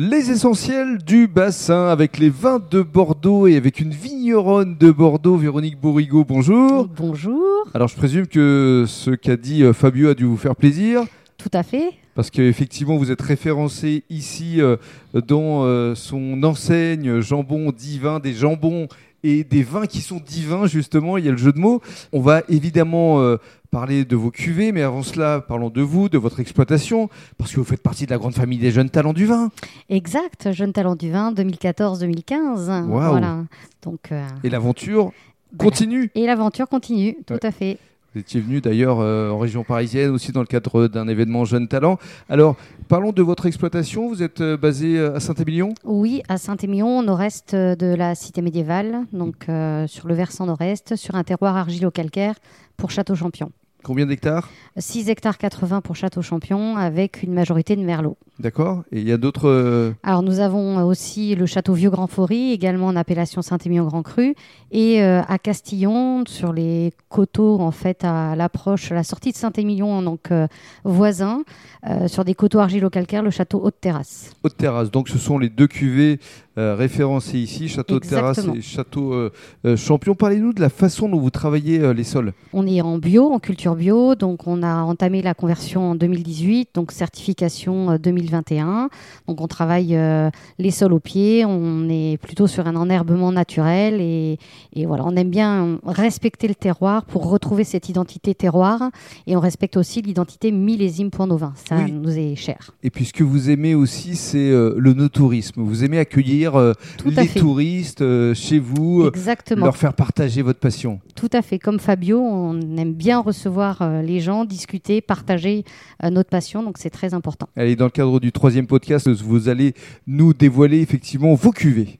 Les essentiels du bassin avec les vins de Bordeaux et avec une vigneronne de Bordeaux, Véronique Bourrigaud. Bonjour. Bonjour. Alors je présume que ce qu'a dit euh, Fabio a dû vous faire plaisir. Tout à fait. Parce qu'effectivement, vous êtes référencé ici euh, dans euh, son enseigne jambon divin, des jambons et des vins qui sont divins, justement. Il y a le jeu de mots. On va évidemment euh, parler de vos cuvées, mais avant cela, parlons de vous, de votre exploitation, parce que vous faites partie de la grande famille des jeunes talents du vin. Exact. Jeune talent du vin 2014-2015. Waouh. Voilà. Donc, euh, Et l'aventure continue. et l'aventure continue. Tout Ouais. à fait. Vous étiez venu d'ailleurs euh, en région parisienne aussi dans le cadre d'un événement Jeunes Talents. Alors, parlons de votre exploitation. Vous êtes euh, basé euh, à Saint-Émilion? Oui, à Saint-Émilion, au nord-est de la cité médiévale, donc euh, sur le versant nord-est, sur un terroir argilo-calcaire pour Château-Champion. Combien d'hectares? 6 hectares 80 pour Château-Champion avec une majorité de merlot. D'accord Et il y a d'autres. euh, Alors nous avons aussi le château Vieux Grand Faury, également en appellation Saint-Émilion Grand Cru, et euh, à Castillon, sur les coteaux en fait à l'approche, à la sortie de Saint-Émilion, donc euh, voisin, euh, sur des coteaux argilo-calcaires, le château Haute-Terrasse. Haute Terrasse. Donc, ce sont les deux cuvées référencées ici, Château de Terrasse et Château Champion. Parlez-nous de la façon dont vous travaillez les sols. On est en bio, en culture bio, donc on a entamé la conversion en 2018, donc certification euh, 2021. Donc on travaille euh, les sols au pied, on est plutôt sur un enherbement naturel et, et voilà, on aime bien respecter le terroir pour retrouver cette identité terroir et on respecte aussi l'identité millésime pour nos vins. Ça Oui. nous est cher. Et puis, ce que vous aimez aussi, c'est euh, le no-tourisme. Vous aimez accueillir euh, les fait. touristes euh, chez vous, Exactement. leur faire partager votre passion. Tout à fait. Comme Fabio, on aime bien recevoir euh, les gens, discuter, partager euh, notre passion, donc c'est très important. Allez, dans le cadre du troisième podcast, vous allez nous dévoiler effectivement vos cuvées.